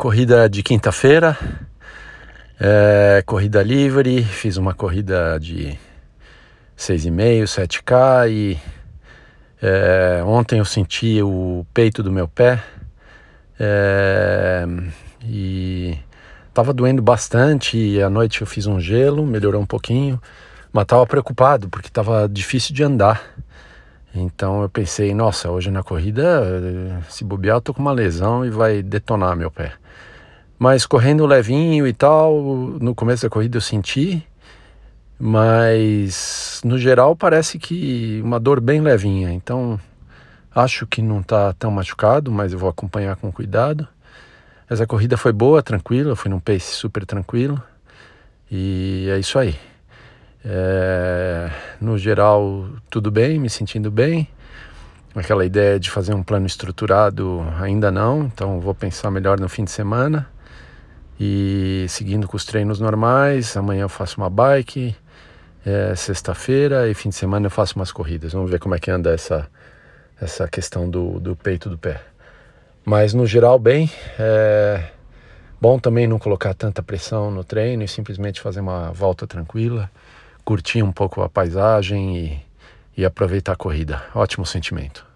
corrida de quinta-feira, é, corrida livre, fiz uma corrida de 6,5, 7K e é, ontem eu senti o peito do meu pé é, e tava doendo bastante e à noite eu fiz um gelo, melhorou um pouquinho, mas tava preocupado porque tava difícil de andar. Então eu pensei, nossa, hoje na corrida, se bobear, eu tô com uma lesão e vai detonar meu pé. Mas correndo levinho e tal, no começo da corrida eu senti, mas no geral parece que uma dor bem levinha. Então acho que não tá tão machucado, mas eu vou acompanhar com cuidado. Essa corrida foi boa, tranquila, fui num pace super tranquilo. E é isso aí. É, no geral, tudo bem, me sentindo bem. Aquela ideia de fazer um plano estruturado ainda não, então vou pensar melhor no fim de semana. E seguindo com os treinos normais, amanhã eu faço uma bike, é, sexta-feira e fim de semana eu faço umas corridas. Vamos ver como é que anda essa, essa questão do, do peito do pé. Mas no geral, bem. É bom também não colocar tanta pressão no treino e simplesmente fazer uma volta tranquila curtir um pouco a paisagem e, e aproveitar a corrida. Ótimo sentimento.